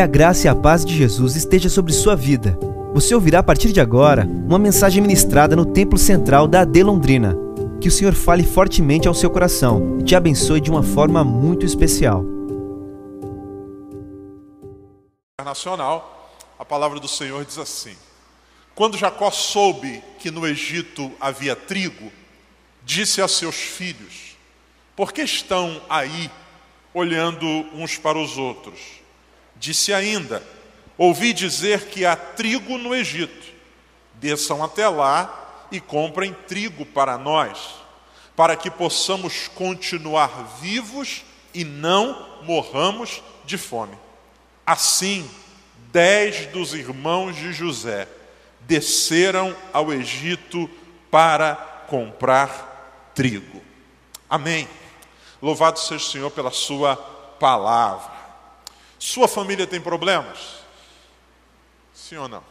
Que a graça e a paz de Jesus esteja sobre sua vida. Você ouvirá a partir de agora uma mensagem ministrada no Templo Central da AD Londrina. Que o Senhor fale fortemente ao seu coração e te abençoe de uma forma muito especial. Internacional, a palavra do Senhor diz assim: Quando Jacó soube que no Egito havia trigo, disse a seus filhos: Por que estão aí olhando uns para os outros? Disse ainda: Ouvi dizer que há trigo no Egito. Desçam até lá e comprem trigo para nós, para que possamos continuar vivos e não morramos de fome. Assim, dez dos irmãos de José desceram ao Egito para comprar trigo. Amém. Louvado seja o Senhor pela Sua palavra. Sua família tem problemas? Sim ou não?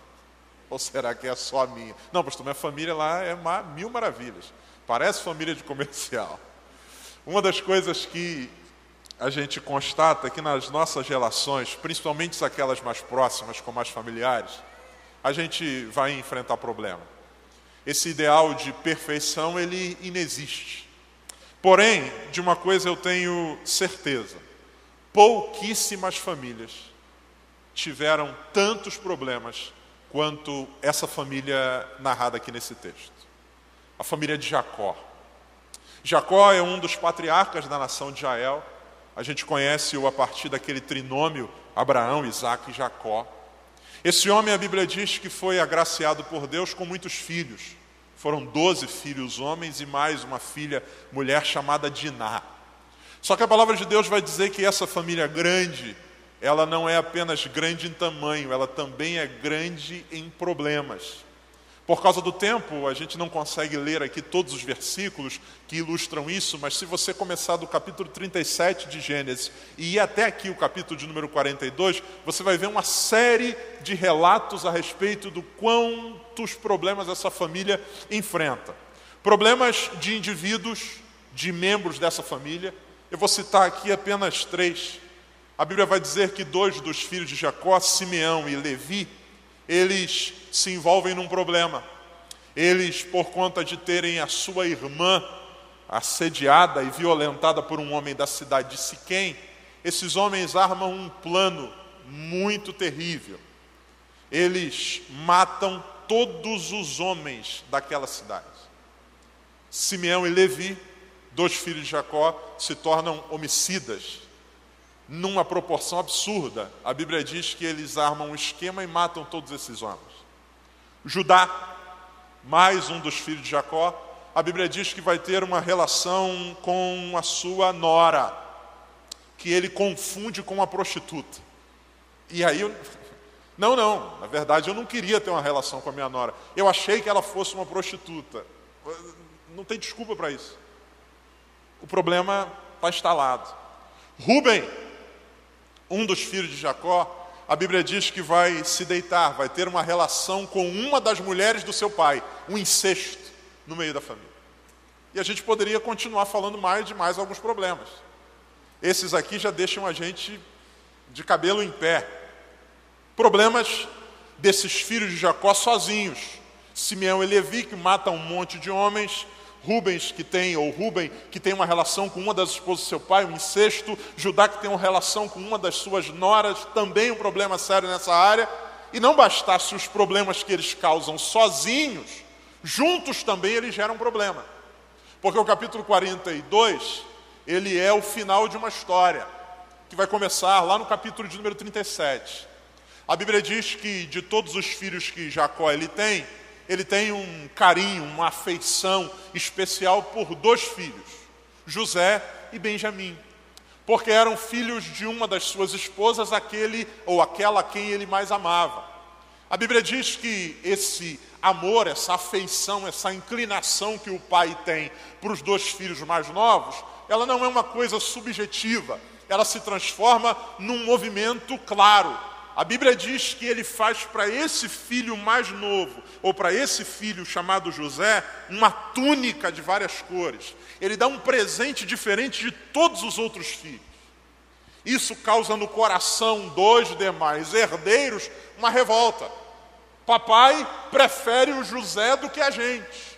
Ou será que é só a minha? Não, pastor, minha família lá é uma, mil maravilhas. Parece família de comercial. Uma das coisas que a gente constata é que nas nossas relações, principalmente aquelas mais próximas, como as familiares, a gente vai enfrentar problema. Esse ideal de perfeição, ele inexiste. Porém, de uma coisa eu tenho certeza pouquíssimas famílias tiveram tantos problemas quanto essa família narrada aqui nesse texto. A família de Jacó. Jacó é um dos patriarcas da nação de Israel. A gente conhece-o a partir daquele trinômio Abraão, Isaac e Jacó. Esse homem, a Bíblia diz que foi agraciado por Deus com muitos filhos. Foram doze filhos homens e mais uma filha mulher chamada Diná. Só que a palavra de Deus vai dizer que essa família grande, ela não é apenas grande em tamanho, ela também é grande em problemas. Por causa do tempo, a gente não consegue ler aqui todos os versículos que ilustram isso, mas se você começar do capítulo 37 de Gênesis e ir até aqui o capítulo de número 42, você vai ver uma série de relatos a respeito do quantos problemas essa família enfrenta. Problemas de indivíduos, de membros dessa família, eu vou citar aqui apenas três. A Bíblia vai dizer que dois dos filhos de Jacó, Simeão e Levi, eles se envolvem num problema. Eles, por conta de terem a sua irmã assediada e violentada por um homem da cidade de Siquém, esses homens armam um plano muito terrível. Eles matam todos os homens daquela cidade. Simeão e Levi dois filhos de Jacó se tornam homicidas numa proporção absurda. A Bíblia diz que eles armam um esquema e matam todos esses homens. Judá, mais um dos filhos de Jacó, a Bíblia diz que vai ter uma relação com a sua nora, que ele confunde com uma prostituta. E aí, não, não, na verdade eu não queria ter uma relação com a minha nora. Eu achei que ela fosse uma prostituta. Não tem desculpa para isso o problema está instalado. Rubem, um dos filhos de Jacó, a Bíblia diz que vai se deitar, vai ter uma relação com uma das mulheres do seu pai, um incesto no meio da família. E a gente poderia continuar falando mais de mais alguns problemas. Esses aqui já deixam a gente de cabelo em pé. Problemas desses filhos de Jacó sozinhos. Simeão e Levi, que matam um monte de homens, Rubens que tem, ou Ruben, que tem uma relação com uma das esposas do seu pai, um incesto, Judá que tem uma relação com uma das suas noras, também um problema sério nessa área, e não bastasse os problemas que eles causam sozinhos, juntos também eles geram problema. Porque o capítulo 42, ele é o final de uma história, que vai começar lá no capítulo de número 37. A Bíblia diz que de todos os filhos que Jacó ele tem, ele tem um carinho, uma afeição especial por dois filhos, José e Benjamim, porque eram filhos de uma das suas esposas, aquele ou aquela a quem ele mais amava. A Bíblia diz que esse amor, essa afeição, essa inclinação que o pai tem para os dois filhos mais novos, ela não é uma coisa subjetiva, ela se transforma num movimento claro, a Bíblia diz que ele faz para esse filho mais novo, ou para esse filho chamado José, uma túnica de várias cores. Ele dá um presente diferente de todos os outros filhos. Isso causa no coração dos demais herdeiros uma revolta. Papai prefere o José do que a gente.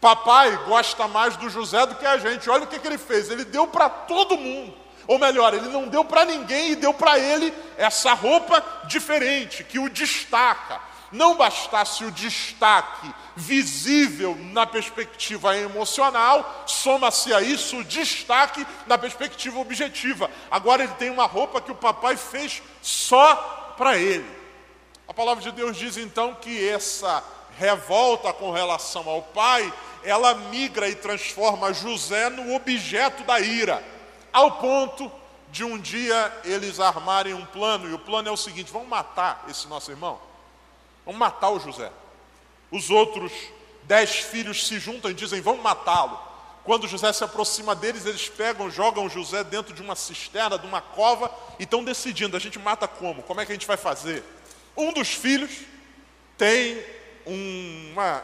Papai gosta mais do José do que a gente. Olha o que, que ele fez: ele deu para todo mundo. Ou melhor, ele não deu para ninguém e deu para ele essa roupa diferente, que o destaca. Não bastasse o destaque visível na perspectiva emocional, soma-se a isso o destaque na perspectiva objetiva. Agora ele tem uma roupa que o papai fez só para ele. A palavra de Deus diz então que essa revolta com relação ao pai, ela migra e transforma José no objeto da ira, ao ponto de um dia eles armarem um plano, e o plano é o seguinte: vamos matar esse nosso irmão. Vamos matar o José. Os outros dez filhos se juntam e dizem: Vamos matá-lo. Quando José se aproxima deles, eles pegam, jogam José dentro de uma cisterna, de uma cova, e estão decidindo: a gente mata como? Como é que a gente vai fazer? Um dos filhos tem uma.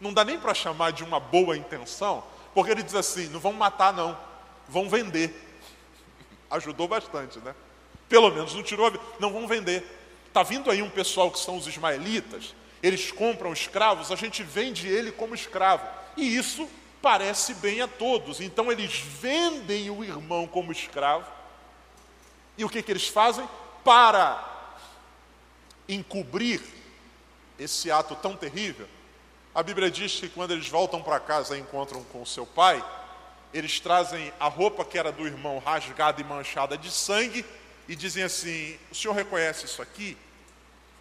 Não dá nem para chamar de uma boa intenção, porque ele diz assim: não vão matar, não, vão vender. Ajudou bastante, né? Pelo menos não tirou a vida. Não vão vender. Está vindo aí um pessoal que são os ismaelitas, eles compram escravos, a gente vende ele como escravo. E isso parece bem a todos. Então eles vendem o irmão como escravo. E o que, que eles fazem? Para encobrir esse ato tão terrível, a Bíblia diz que quando eles voltam para casa e encontram com seu pai, eles trazem a roupa que era do irmão rasgada e manchada de sangue e dizem assim: O senhor reconhece isso aqui?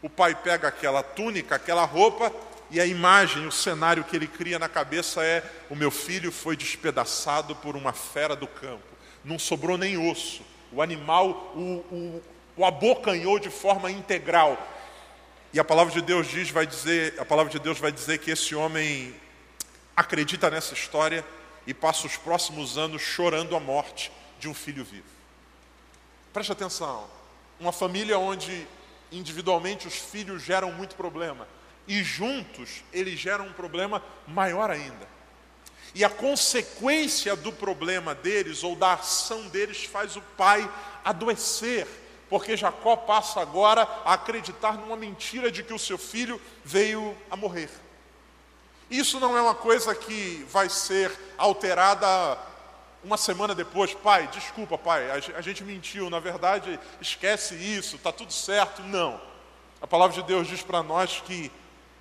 o pai pega aquela túnica, aquela roupa, e a imagem, o cenário que ele cria na cabeça é: o meu filho foi despedaçado por uma fera do campo, não sobrou nem osso, o animal o, o, o abocanhou de forma integral. E a palavra de Deus diz, vai dizer, a palavra de Deus vai dizer que esse homem acredita nessa história e passa os próximos anos chorando a morte de um filho vivo. Preste atenção, uma família onde individualmente os filhos geram muito problema. E juntos eles geram um problema maior ainda. E a consequência do problema deles ou da ação deles faz o pai adoecer, porque Jacó passa agora a acreditar numa mentira de que o seu filho veio a morrer. Isso não é uma coisa que vai ser alterada uma semana depois, pai, desculpa, pai, a gente mentiu, na verdade, esquece isso, está tudo certo. Não. A palavra de Deus diz para nós que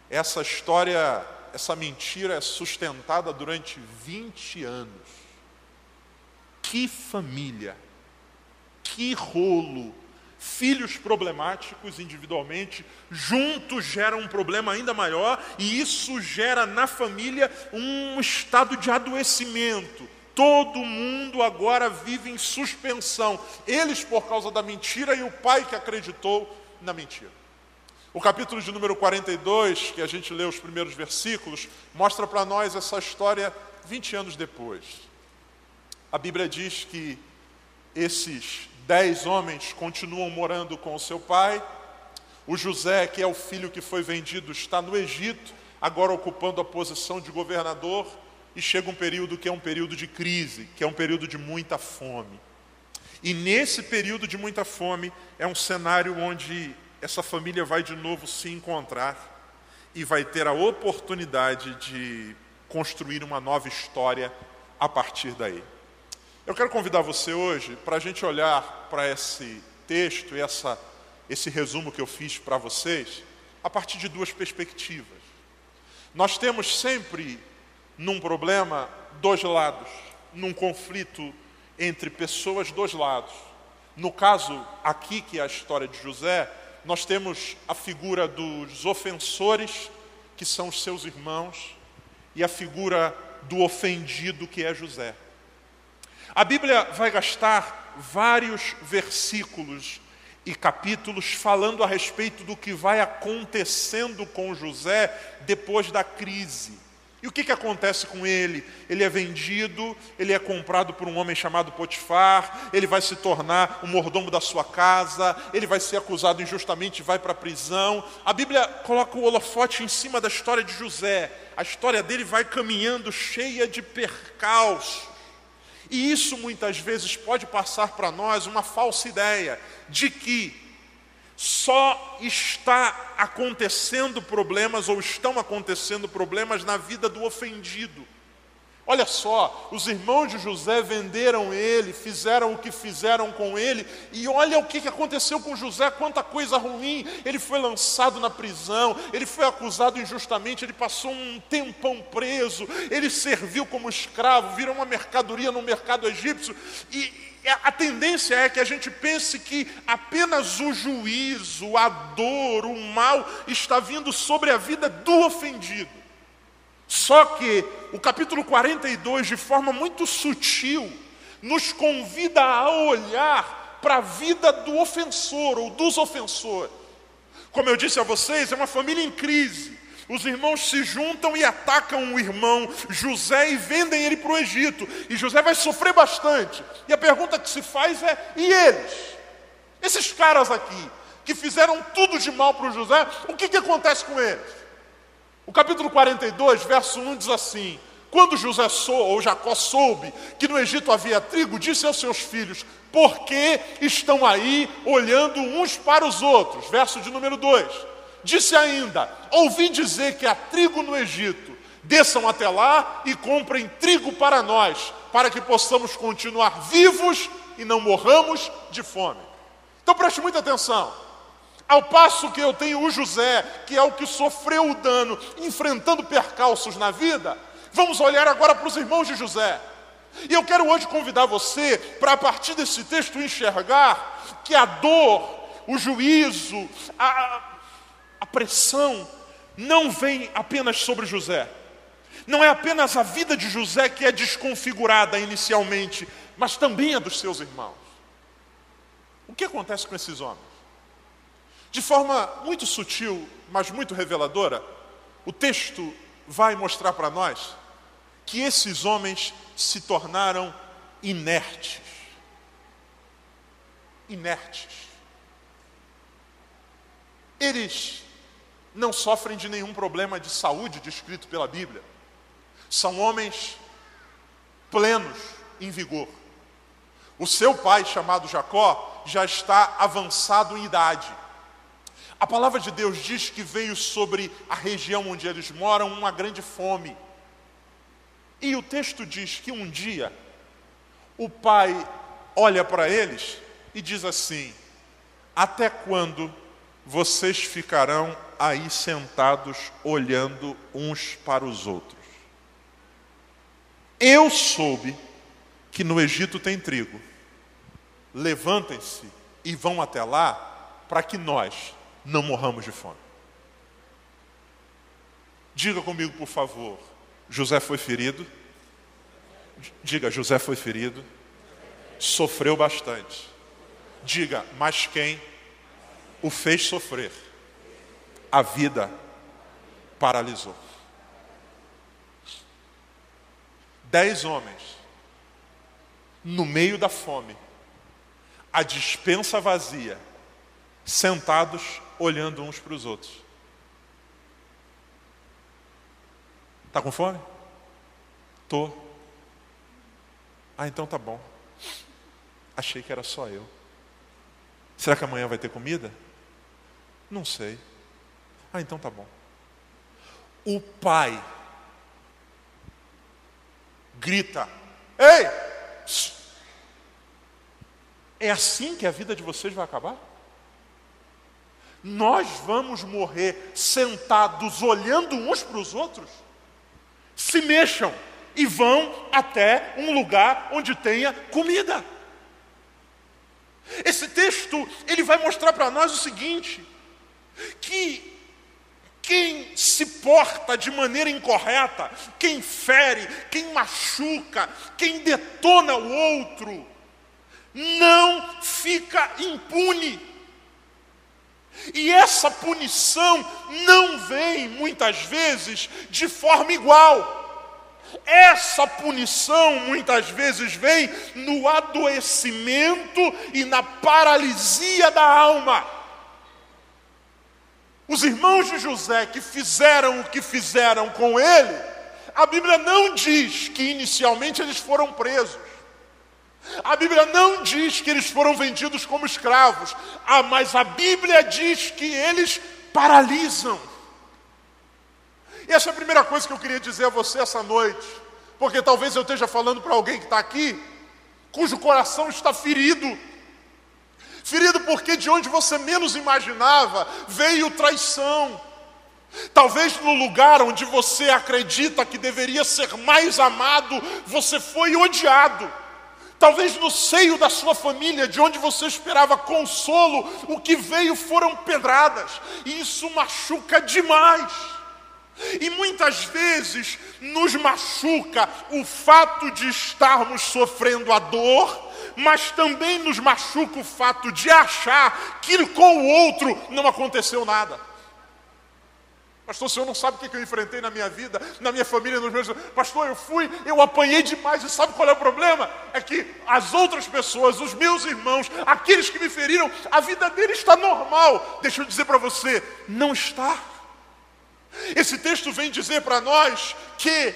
essa história, essa mentira é sustentada durante 20 anos. Que família, que rolo. Filhos problemáticos individualmente, juntos geram um problema ainda maior, e isso gera na família um estado de adoecimento Todo mundo agora vive em suspensão. Eles por causa da mentira e o pai que acreditou na mentira. O capítulo de número 42, que a gente lê os primeiros versículos, mostra para nós essa história 20 anos depois. A Bíblia diz que esses dez homens continuam morando com o seu pai. O José, que é o filho que foi vendido, está no Egito, agora ocupando a posição de governador e chega um período que é um período de crise, que é um período de muita fome. E nesse período de muita fome é um cenário onde essa família vai de novo se encontrar e vai ter a oportunidade de construir uma nova história a partir daí. Eu quero convidar você hoje para a gente olhar para esse texto e essa, esse resumo que eu fiz para vocês a partir de duas perspectivas. Nós temos sempre num problema, dois lados, num conflito entre pessoas, dois lados. No caso aqui, que é a história de José, nós temos a figura dos ofensores, que são os seus irmãos, e a figura do ofendido, que é José. A Bíblia vai gastar vários versículos e capítulos falando a respeito do que vai acontecendo com José depois da crise. E o que, que acontece com ele? Ele é vendido, ele é comprado por um homem chamado Potifar, ele vai se tornar o mordomo da sua casa, ele vai ser acusado injustamente e vai para a prisão. A Bíblia coloca o holofote em cima da história de José. A história dele vai caminhando cheia de percalços. E isso muitas vezes pode passar para nós uma falsa ideia de que só está acontecendo problemas ou estão acontecendo problemas na vida do ofendido. Olha só, os irmãos de José venderam ele, fizeram o que fizeram com ele, e olha o que aconteceu com José, quanta coisa ruim. Ele foi lançado na prisão, ele foi acusado injustamente, ele passou um tempão preso, ele serviu como escravo, virou uma mercadoria no mercado egípcio, e a tendência é que a gente pense que apenas o juízo, a dor, o mal está vindo sobre a vida do ofendido. Só que o capítulo 42, de forma muito sutil, nos convida a olhar para a vida do ofensor ou dos ofensores. Como eu disse a vocês, é uma família em crise. Os irmãos se juntam e atacam o irmão José e vendem ele para o Egito. E José vai sofrer bastante. E a pergunta que se faz é: e eles? Esses caras aqui, que fizeram tudo de mal para o José, o que, que acontece com eles? O capítulo 42, verso 1 diz assim: Quando José sou, ou Jacó soube que no Egito havia trigo, disse aos seus filhos: Por que estão aí olhando uns para os outros? Verso de número 2. Disse ainda: Ouvi dizer que há trigo no Egito. Desçam até lá e comprem trigo para nós, para que possamos continuar vivos e não morramos de fome. Então preste muita atenção. Ao passo que eu tenho o José, que é o que sofreu o dano, enfrentando percalços na vida, vamos olhar agora para os irmãos de José. E eu quero hoje convidar você para, a partir desse texto, enxergar que a dor, o juízo, a, a pressão, não vem apenas sobre José. Não é apenas a vida de José que é desconfigurada inicialmente, mas também a dos seus irmãos. O que acontece com esses homens? De forma muito sutil, mas muito reveladora, o texto vai mostrar para nós que esses homens se tornaram inertes. Inertes. Eles não sofrem de nenhum problema de saúde descrito pela Bíblia. São homens plenos em vigor. O seu pai, chamado Jacó, já está avançado em idade a palavra de Deus diz que veio sobre a região onde eles moram uma grande fome. E o texto diz que um dia o pai olha para eles e diz assim: Até quando vocês ficarão aí sentados olhando uns para os outros? Eu soube que no Egito tem trigo. Levantem-se e vão até lá para que nós não morramos de fome. Diga comigo, por favor, José foi ferido? Diga, José foi ferido, sofreu bastante. Diga, mas quem o fez sofrer? A vida paralisou. Dez homens, no meio da fome, a dispensa vazia, sentados olhando uns para os outros. Está com fome? Tô. Ah, então tá bom. Achei que era só eu. Será que amanhã vai ter comida? Não sei. Ah, então tá bom. O pai grita: Ei! É assim que a vida de vocês vai acabar? Nós vamos morrer sentados olhando uns para os outros? Se mexam e vão até um lugar onde tenha comida. Esse texto, ele vai mostrar para nós o seguinte, que quem se porta de maneira incorreta, quem fere, quem machuca, quem detona o outro, não fica impune. E essa punição não vem muitas vezes de forma igual. Essa punição muitas vezes vem no adoecimento e na paralisia da alma. Os irmãos de José que fizeram o que fizeram com ele, a Bíblia não diz que inicialmente eles foram presos. A Bíblia não diz que eles foram vendidos como escravos, ah, mas a Bíblia diz que eles paralisam. E essa é a primeira coisa que eu queria dizer a você essa noite, porque talvez eu esteja falando para alguém que está aqui, cujo coração está ferido. Ferido porque de onde você menos imaginava veio traição. Talvez no lugar onde você acredita que deveria ser mais amado, você foi odiado. Talvez no seio da sua família, de onde você esperava consolo, o que veio foram pedradas, e isso machuca demais. E muitas vezes nos machuca o fato de estarmos sofrendo a dor, mas também nos machuca o fato de achar que com o outro não aconteceu nada. Pastor, o senhor não sabe o que eu enfrentei na minha vida, na minha família, nos meus. Pastor, eu fui, eu apanhei demais, e sabe qual é o problema? É que as outras pessoas, os meus irmãos, aqueles que me feriram, a vida deles está normal. Deixa eu dizer para você, não está. Esse texto vem dizer para nós que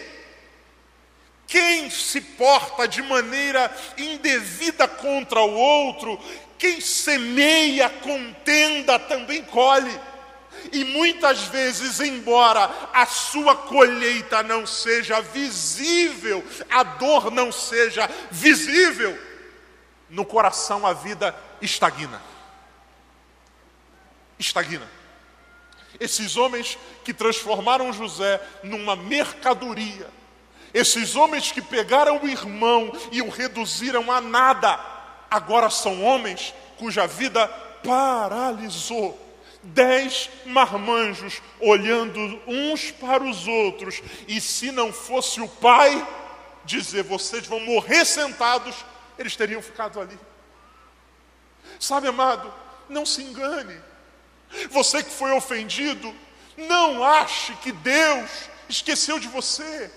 quem se porta de maneira indevida contra o outro, quem semeia contenda também colhe. E muitas vezes, embora a sua colheita não seja visível, a dor não seja visível, no coração a vida estagna. Estagna. Esses homens que transformaram José numa mercadoria, esses homens que pegaram o irmão e o reduziram a nada, agora são homens cuja vida paralisou dez marmanjos olhando uns para os outros, e se não fosse o pai dizer vocês vão morrer sentados, eles teriam ficado ali. Sabe, amado, não se engane. Você que foi ofendido, não ache que Deus esqueceu de você.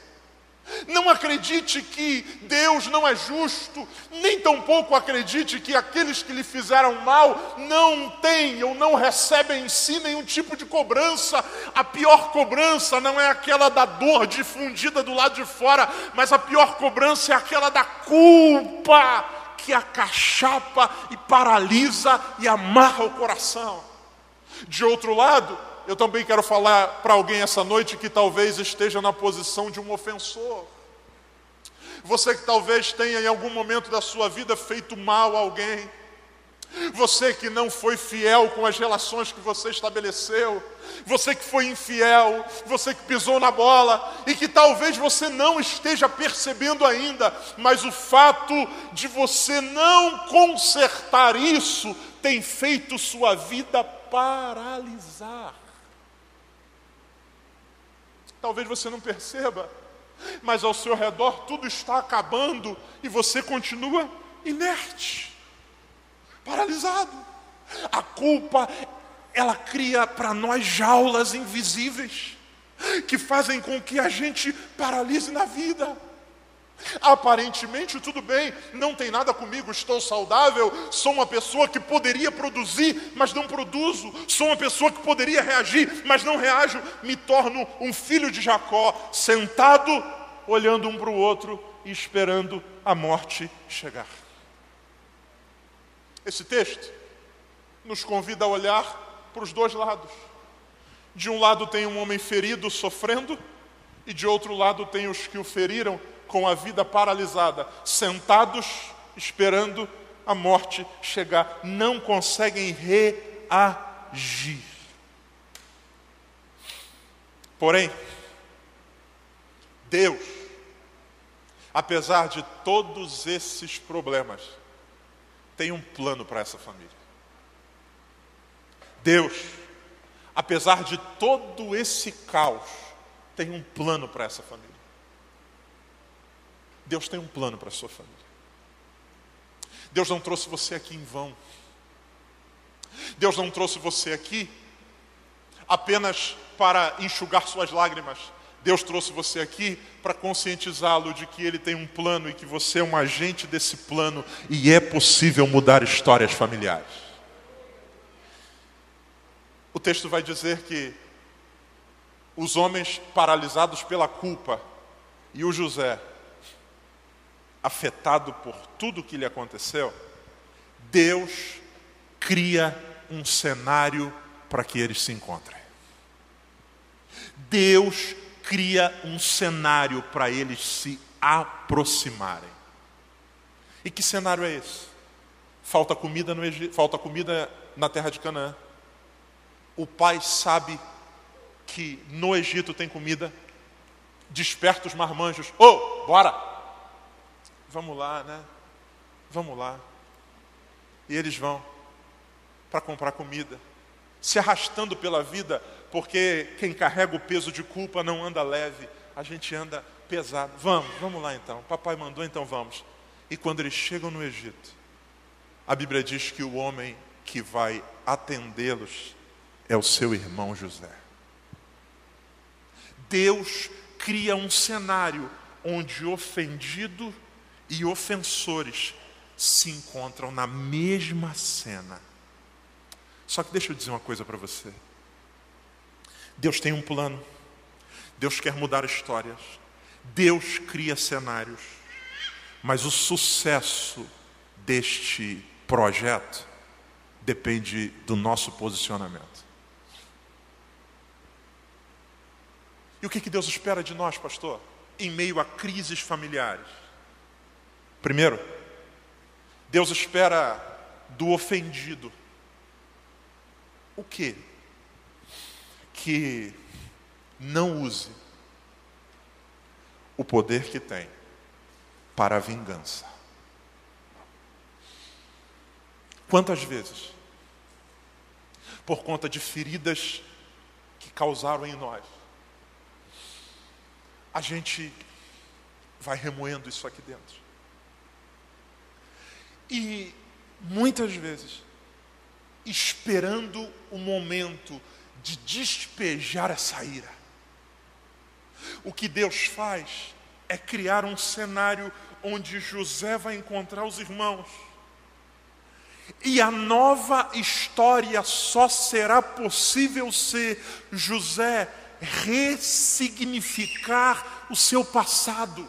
Não acredite que Deus não é justo, nem tampouco acredite que aqueles que lhe fizeram mal não têm ou não recebem em si nenhum tipo de cobrança. A pior cobrança não é aquela da dor difundida do lado de fora, mas a pior cobrança é aquela da culpa que acachapa e paralisa e amarra o coração. De outro lado, eu também quero falar para alguém essa noite que talvez esteja na posição de um ofensor. Você que talvez tenha em algum momento da sua vida feito mal a alguém. Você que não foi fiel com as relações que você estabeleceu, você que foi infiel, você que pisou na bola e que talvez você não esteja percebendo ainda, mas o fato de você não consertar isso tem feito sua vida paralisar. Talvez você não perceba, mas ao seu redor tudo está acabando e você continua inerte, paralisado. A culpa, ela cria para nós jaulas invisíveis que fazem com que a gente paralise na vida. Aparentemente tudo bem, não tem nada comigo, estou saudável, sou uma pessoa que poderia produzir, mas não produzo, sou uma pessoa que poderia reagir, mas não reajo, me torno um filho de Jacó, sentado, olhando um para o outro e esperando a morte chegar. Esse texto nos convida a olhar para os dois lados. De um lado tem um homem ferido, sofrendo, e de outro lado tem os que o feriram com a vida paralisada, sentados esperando a morte chegar, não conseguem reagir. Porém, Deus, apesar de todos esses problemas, tem um plano para essa família. Deus, apesar de todo esse caos, tem um plano para essa família. Deus tem um plano para a sua família. Deus não trouxe você aqui em vão. Deus não trouxe você aqui apenas para enxugar suas lágrimas. Deus trouxe você aqui para conscientizá-lo de que ele tem um plano e que você é um agente desse plano e é possível mudar histórias familiares. O texto vai dizer que os homens paralisados pela culpa e o José afetado por tudo que lhe aconteceu, Deus cria um cenário para que eles se encontrem. Deus cria um cenário para eles se aproximarem. E que cenário é esse? Falta comida no Egito, falta comida na terra de Canaã. O pai sabe que no Egito tem comida. Desperta os marmanjos. Ô, oh, bora! Vamos lá, né? Vamos lá. E eles vão para comprar comida, se arrastando pela vida, porque quem carrega o peso de culpa não anda leve, a gente anda pesado. Vamos, vamos lá então. Papai mandou, então vamos. E quando eles chegam no Egito, a Bíblia diz que o homem que vai atendê-los é o seu irmão José. Deus cria um cenário onde ofendido e ofensores se encontram na mesma cena. Só que deixa eu dizer uma coisa para você. Deus tem um plano. Deus quer mudar histórias. Deus cria cenários. Mas o sucesso deste projeto depende do nosso posicionamento. E o que, Deus espera de nós, pastor? Em meio a crises familiares. Primeiro, Deus espera do ofendido o quê? Que não use o poder que tem para a vingança. Quantas vezes, por conta de feridas que causaram em nós, a gente vai remoendo isso aqui dentro. E muitas vezes, esperando o momento de despejar essa ira, o que Deus faz é criar um cenário onde José vai encontrar os irmãos. E a nova história só será possível se José ressignificar o seu passado.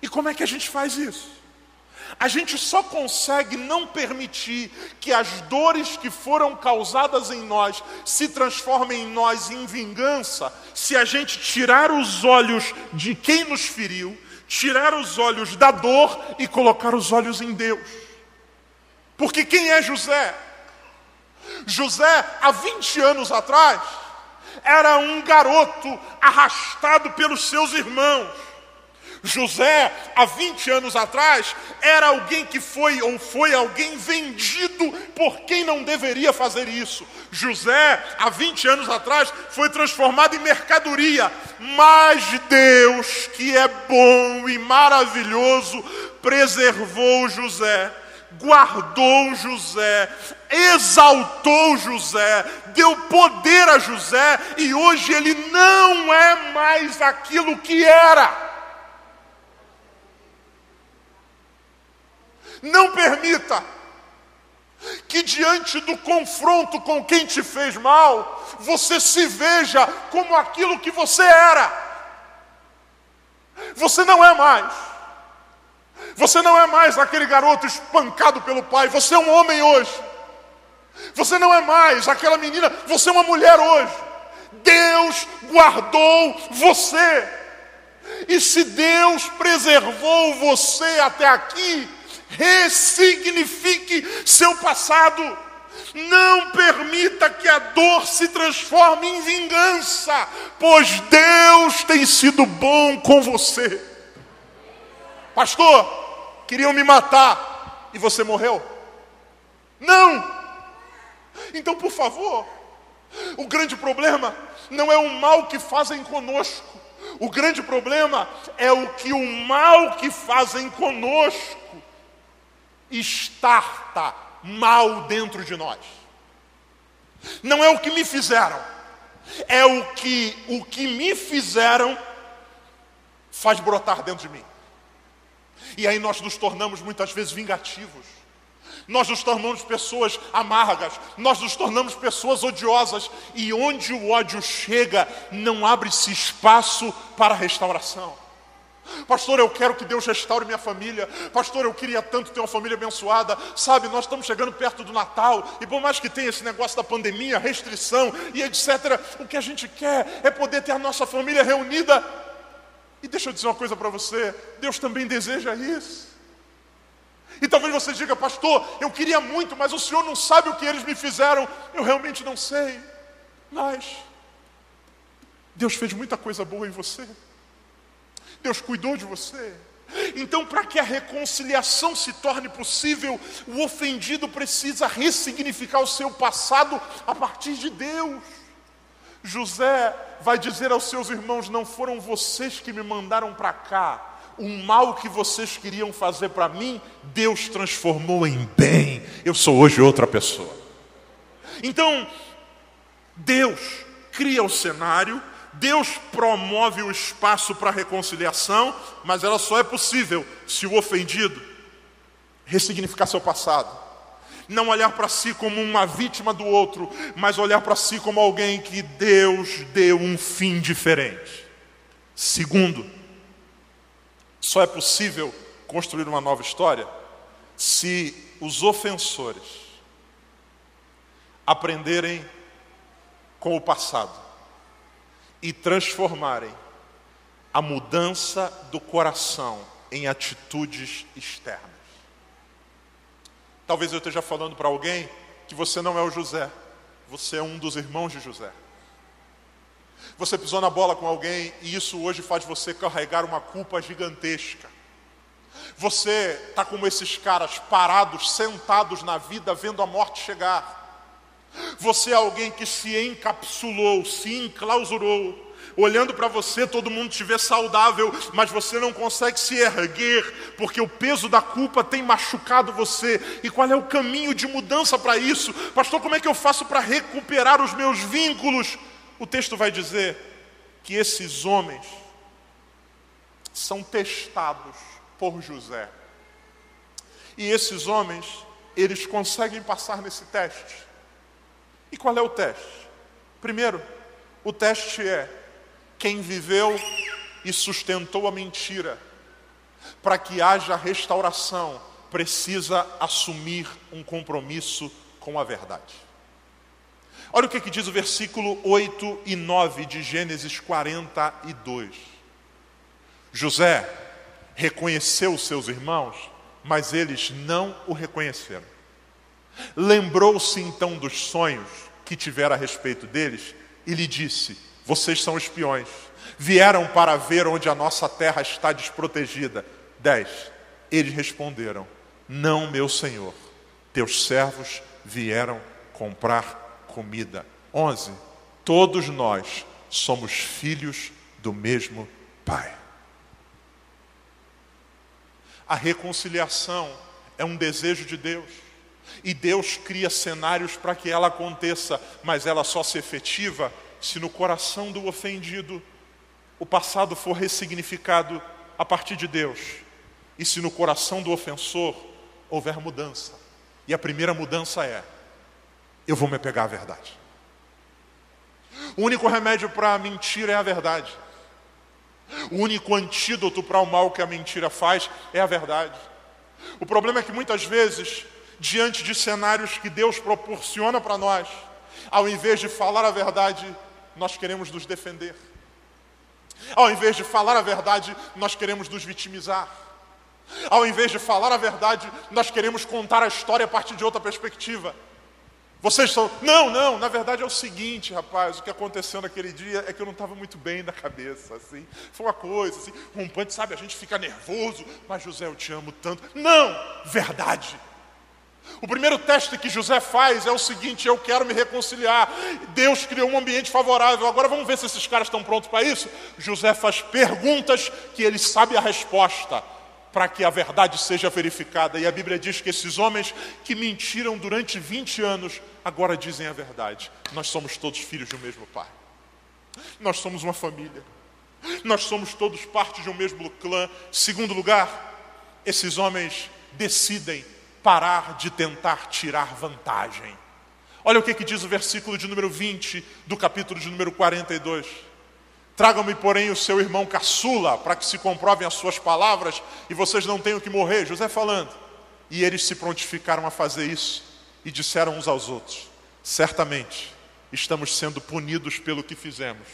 E como é que a gente faz isso? A gente só consegue não permitir que as dores que foram causadas em nós se transformem em nós em vingança, se a gente tirar os olhos de quem nos feriu, tirar os olhos da dor e colocar os olhos em Deus. Porque quem é José? José, há 20 anos atrás, era um garoto arrastado pelos seus irmãos José, há 20 anos atrás, era alguém que foi ou foi alguém vendido por quem não deveria fazer isso. José, há 20 anos atrás, foi transformado em mercadoria. Mas Deus, que é bom e maravilhoso, preservou José, guardou José, exaltou José, deu poder a José, e hoje ele não é mais aquilo que era. Não permita que diante do confronto com quem te fez mal, você se veja como aquilo que você era. Você não é mais. Você não é mais aquele garoto espancado pelo pai, você é um homem hoje. Você não é mais aquela menina, você é uma mulher hoje. Deus guardou você. E se Deus preservou você até aqui, ressignifique seu passado. Não permita que a dor se transforme em vingança, pois Deus tem sido bom com você. Pastor, queriam me matar e você morreu? Não! Então, por favor, o grande problema não é o mal que fazem conosco, o grande problema é o que o mal que fazem conosco estarta mal dentro de nós. Não é o que me fizeram, é o que o que me fizeram faz brotar dentro de mim. E aí nós nos tornamos muitas vezes vingativos. Nós nos tornamos pessoas amargas, nós nos tornamos pessoas odiosas, e onde o ódio chega, não abre-se espaço para restauração. Pastor, eu quero que Deus restaure minha família. Pastor, eu queria tanto ter uma família abençoada. Sabe, nós estamos chegando perto do Natal. E por mais que tenha esse negócio da pandemia, restrição e etc., o que a gente quer é poder ter a nossa família reunida. E deixa eu dizer uma coisa para você: Deus também deseja isso. E talvez você diga, pastor, eu queria muito, mas o senhor não sabe o que eles me fizeram. Eu realmente não sei. Mas Deus fez muita coisa boa em você. Deus cuidou de você. Então, para que a reconciliação se torne possível, o ofendido precisa ressignificar o seu passado a partir de Deus. José vai dizer aos seus irmãos: Não foram vocês que me mandaram para cá. O mal que vocês queriam fazer para mim, Deus transformou em bem. Eu sou hoje outra pessoa. Então, Deus cria o cenário, Deus promove o espaço para a reconciliação, mas ela só é possível se o ofendido ressignificar seu passado. Não olhar para si como uma vítima do outro, mas olhar para si como alguém que Deus deu um fim diferente. Segundo, só é possível construir uma nova história se os ofensores aprenderem com o passado e transformarem a mudança do coração em atitudes externas. Talvez eu esteja falando para alguém que você não é o José, você é um dos irmãos de José. Você pisou na bola com alguém e isso hoje faz você carregar uma culpa gigantesca. Você está como esses caras parados, sentados na vida, vendo a morte chegar. Você é alguém que se encapsulou, se enclausurou. Olhando para você, todo mundo te vê saudável, mas você não consegue se erguer, porque o peso da culpa tem machucado você. E qual é o caminho de mudança para isso? Pastor, como é que eu faço para recuperar os meus vínculos? O texto vai dizer que esses homens são testados por José. E esses homens, eles conseguem passar nesse teste. E qual é o teste? Primeiro, o teste é quem viveu e sustentou a mentira. Para que haja restauração, precisa assumir um compromisso com a verdade. Olha o que, que diz o versículo 8 e 9 de Gênesis 42. José reconheceu os seus irmãos, mas eles não o reconheceram. Lembrou-se então dos sonhos que tivera a respeito deles e lhe disse: Vocês são espiões, vieram para ver onde a nossa terra está desprotegida. 10. Eles responderam: Não, meu senhor, teus servos vieram comprar comida. 11. Todos nós somos filhos do mesmo Pai. A reconciliação é um desejo de Deus. E Deus cria cenários para que ela aconteça, mas ela só se efetiva se no coração do ofendido o passado for ressignificado a partir de Deus, e se no coração do ofensor houver mudança. E a primeira mudança é: eu vou me pegar à verdade. O único remédio para a mentira é a verdade. O único antídoto para o mal que a mentira faz é a verdade. O problema é que muitas vezes diante de cenários que Deus proporciona para nós, ao invés de falar a verdade, nós queremos nos defender. Ao invés de falar a verdade, nós queremos nos vitimizar. Ao invés de falar a verdade, nós queremos contar a história a partir de outra perspectiva. Vocês são. Não, não, na verdade é o seguinte, rapaz, o que aconteceu naquele dia é que eu não estava muito bem da cabeça, assim. Foi uma coisa, assim, rompante, sabe? A gente fica nervoso, mas José, eu te amo tanto. Não, verdade. O primeiro teste que José faz é o seguinte: eu quero me reconciliar. Deus criou um ambiente favorável. Agora vamos ver se esses caras estão prontos para isso. José faz perguntas que ele sabe a resposta, para que a verdade seja verificada. E a Bíblia diz que esses homens que mentiram durante 20 anos, agora dizem a verdade. Nós somos todos filhos do mesmo pai. Nós somos uma família. Nós somos todos parte de um mesmo clã. Segundo lugar, esses homens decidem parar de tentar tirar vantagem. Olha o que, que diz o versículo de número 20 do capítulo de número 42. Tragam-me, porém, o seu irmão caçula, para que se comprovem as suas palavras e vocês não tenham que morrer. José falando. E eles se prontificaram a fazer isso e disseram uns aos outros: Certamente estamos sendo punidos pelo que fizemos.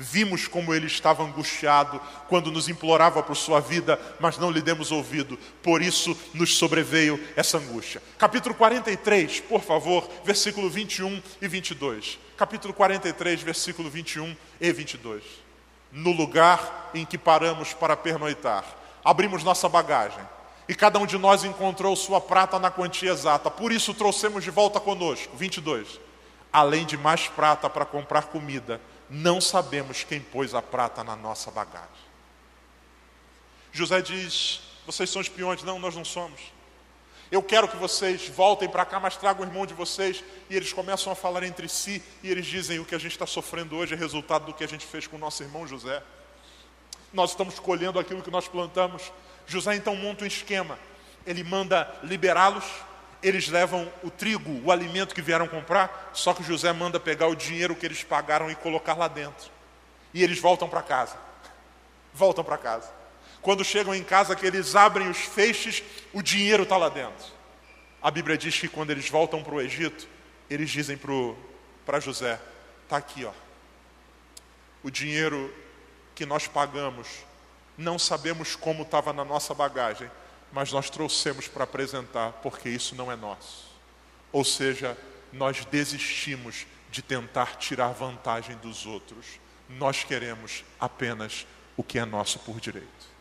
Vimos como ele estava angustiado quando nos implorava por sua vida, mas não lhe demos ouvido. Por isso nos sobreveio essa angústia. Capítulo 43, por favor, versículo 21 e 22. Capítulo 43, versículo 21 e 22. No lugar em que paramos para pernoitar, abrimos nossa bagagem e cada um de nós encontrou sua prata na quantia exata. Por isso trouxemos de volta conosco. 22. Além de mais prata para comprar comida não sabemos quem pôs a prata na nossa bagagem. José diz: Vocês são espiões? Não, nós não somos. Eu quero que vocês voltem para cá, mas tragam o irmão de vocês. E eles começam a falar entre si. E eles dizem: O que a gente está sofrendo hoje é resultado do que a gente fez com o nosso irmão José. Nós estamos colhendo aquilo que nós plantamos. José então monta um esquema. Ele manda liberá-los eles levam o trigo, o alimento que vieram comprar, só que José manda pegar o dinheiro que eles pagaram e colocar lá dentro. E eles voltam para casa. Voltam para casa. Quando chegam em casa, que eles abrem os feixes, o dinheiro está lá dentro. A Bíblia diz que quando eles voltam para o Egito, eles dizem para José: está aqui, ó. O dinheiro que nós pagamos, não sabemos como estava na nossa bagagem, mas nós trouxemos para apresentar porque isso não é nosso. Ou seja, nós desistimos de tentar tirar vantagem dos outros. Nós queremos apenas o que é nosso por direito.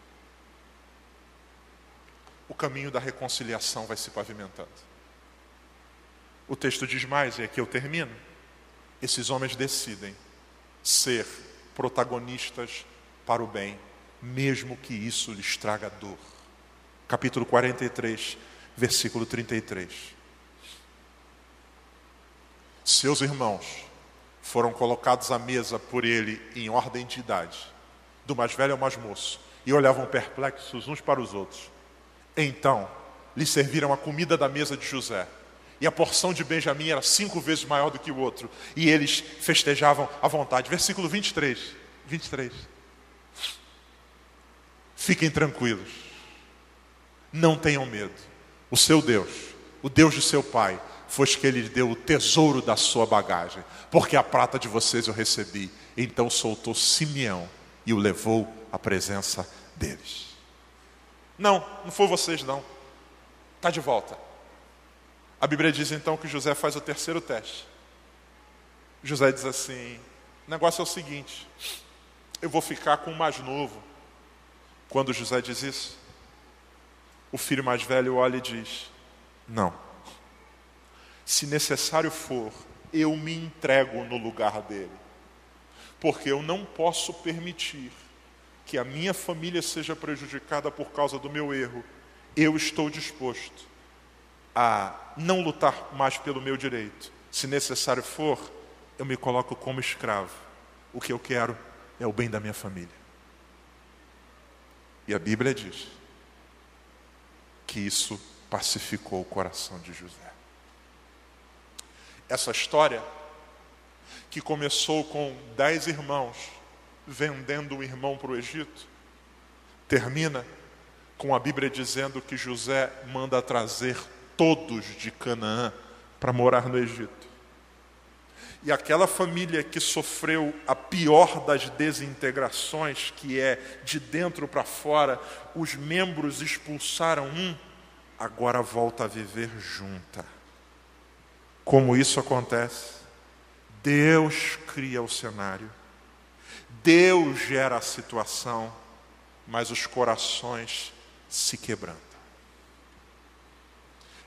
O caminho da reconciliação vai se pavimentando. O texto diz mais, e aqui eu termino. Esses homens decidem ser protagonistas para o bem, mesmo que isso lhes traga dor capítulo 43, versículo 33. Seus irmãos foram colocados à mesa por ele em ordem de idade, do mais velho ao mais moço, e olhavam perplexos uns para os outros. Então, lhe serviram a comida da mesa de José. E a porção de Benjamim era cinco vezes maior do que o outro. E eles festejavam à vontade. Versículo 23. 23. Fiquem tranquilos não tenham medo. O seu Deus, o Deus de seu pai, foi que ele deu o tesouro da sua bagagem, porque a prata de vocês eu recebi. Então soltou Simeão e o levou à presença deles. Não, não foi vocês não. Está de volta. A Bíblia diz então que José faz o terceiro teste. José diz assim: o negócio é o seguinte, eu vou ficar com o mais novo. Quando José diz isso, o filho mais velho olha e diz: Não. Se necessário for, eu me entrego no lugar dele. Porque eu não posso permitir que a minha família seja prejudicada por causa do meu erro. Eu estou disposto a não lutar mais pelo meu direito. Se necessário for, eu me coloco como escravo. O que eu quero é o bem da minha família. E a Bíblia diz que isso pacificou o coração de José. Essa história, que começou com dez irmãos vendendo um irmão para o Egito, termina com a Bíblia dizendo que José manda trazer todos de Canaã para morar no Egito. E aquela família que sofreu a pior das desintegrações, que é de dentro para fora, os membros expulsaram um, agora volta a viver junta. Como isso acontece? Deus cria o cenário, Deus gera a situação, mas os corações se quebrantam.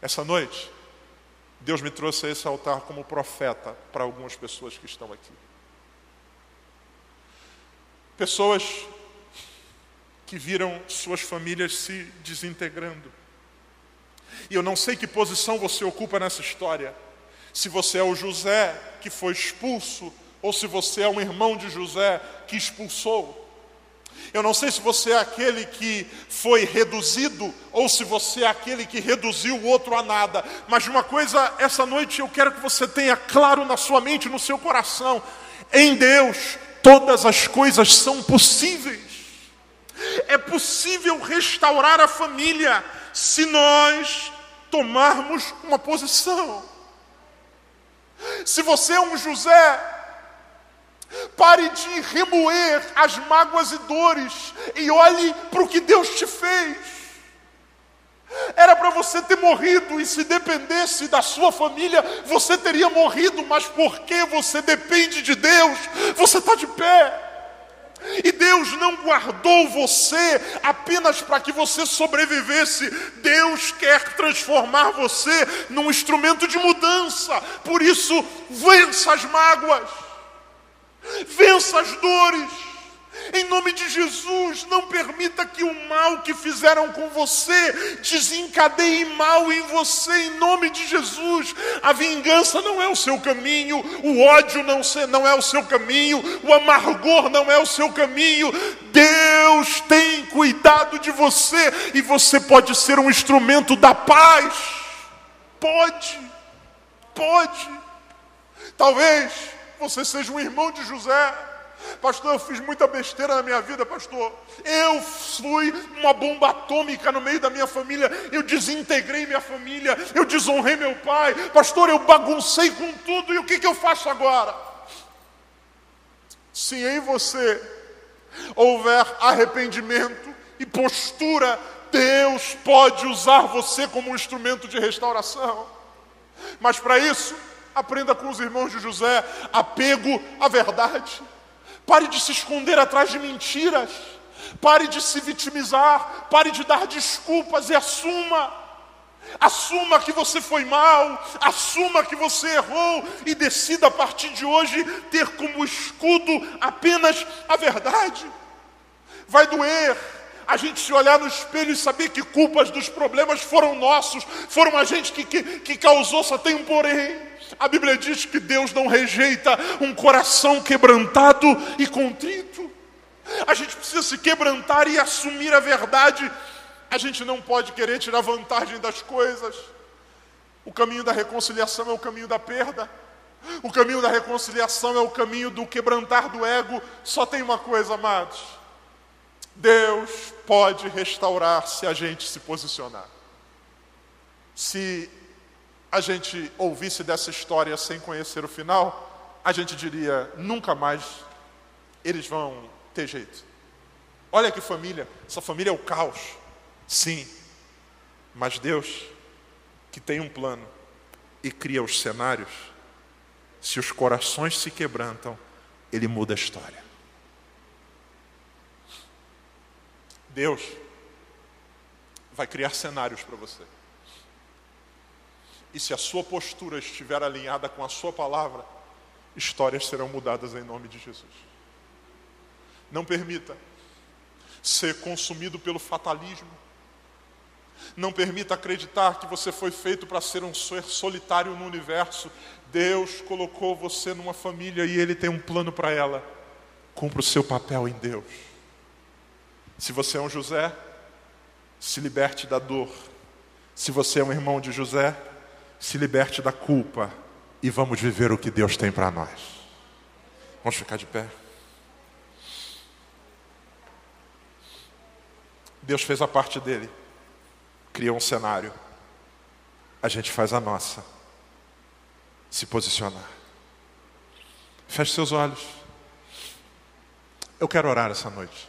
Essa noite, Deus me trouxe a esse altar como profeta para algumas pessoas que estão aqui. Pessoas que viram suas famílias se desintegrando. E eu não sei que posição você ocupa nessa história. Se você é o José que foi expulso, ou se você é um irmão de José que expulsou. Eu não sei se você é aquele que foi reduzido ou se você é aquele que reduziu o outro a nada. Mas uma coisa, essa noite eu quero que você tenha claro na sua mente, no seu coração: em Deus todas as coisas são possíveis. É possível restaurar a família se nós tomarmos uma posição. Se você é um José, pare de remoer as mágoas e dores e olhe para o que Deus te fez. Era para você ter morrido, e se dependesse da sua família, você teria morrido, mas porque você depende de Deus, você está de pé. E Deus não guardou você apenas para que você sobrevivesse. Deus quer transformar você num instrumento de mudança. Por isso, vença as mágoas, vença as dores em nome de Jesus, não permita que o mal que fizeram com você desencadeie mal em você, em nome de Jesus. A vingança não é o seu caminho, o ódio não, não é o seu caminho, o amargor não é o seu caminho. Deus tem cuidado de você e você pode ser um instrumento da paz. Pode, pode. Talvez você seja um irmão de José Pastor, eu fiz muita besteira na minha vida, pastor. Eu fui uma bomba atômica no meio da minha família. Eu desintegrei minha família. Eu desonrei meu pai. Pastor, eu baguncei com tudo. E o que, que eu faço agora? Se em você houver arrependimento e postura, Deus pode usar você como um instrumento de restauração. Mas para isso, aprenda com os irmãos de José apego à verdade. Pare de se esconder atrás de mentiras. Pare de se vitimizar. Pare de dar desculpas e assuma. Assuma que você foi mal, assuma que você errou e decida a partir de hoje ter como escudo apenas a verdade. Vai doer a gente se olhar no espelho e saber que culpas dos problemas foram nossos, foram a gente que, que, que causou, só tem um porém. A Bíblia diz que Deus não rejeita um coração quebrantado e contrito. A gente precisa se quebrantar e assumir a verdade. A gente não pode querer tirar vantagem das coisas. O caminho da reconciliação é o caminho da perda. O caminho da reconciliação é o caminho do quebrantar do ego. Só tem uma coisa, amados. Deus pode restaurar se a gente se posicionar. Se a gente ouvisse dessa história sem conhecer o final, a gente diria: nunca mais eles vão ter jeito. Olha que família, essa família é o caos. Sim, mas Deus, que tem um plano e cria os cenários, se os corações se quebrantam, Ele muda a história. Deus vai criar cenários para você. E se a sua postura estiver alinhada com a sua palavra, histórias serão mudadas em nome de Jesus. Não permita ser consumido pelo fatalismo. Não permita acreditar que você foi feito para ser um ser solitário no universo. Deus colocou você numa família e Ele tem um plano para ela. Cumpra o seu papel em Deus. Se você é um José, se liberte da dor. Se você é um irmão de José, se liberte da culpa e vamos viver o que Deus tem para nós. Vamos ficar de pé. Deus fez a parte dele, criou um cenário. A gente faz a nossa. Se posicionar. Feche seus olhos. Eu quero orar essa noite.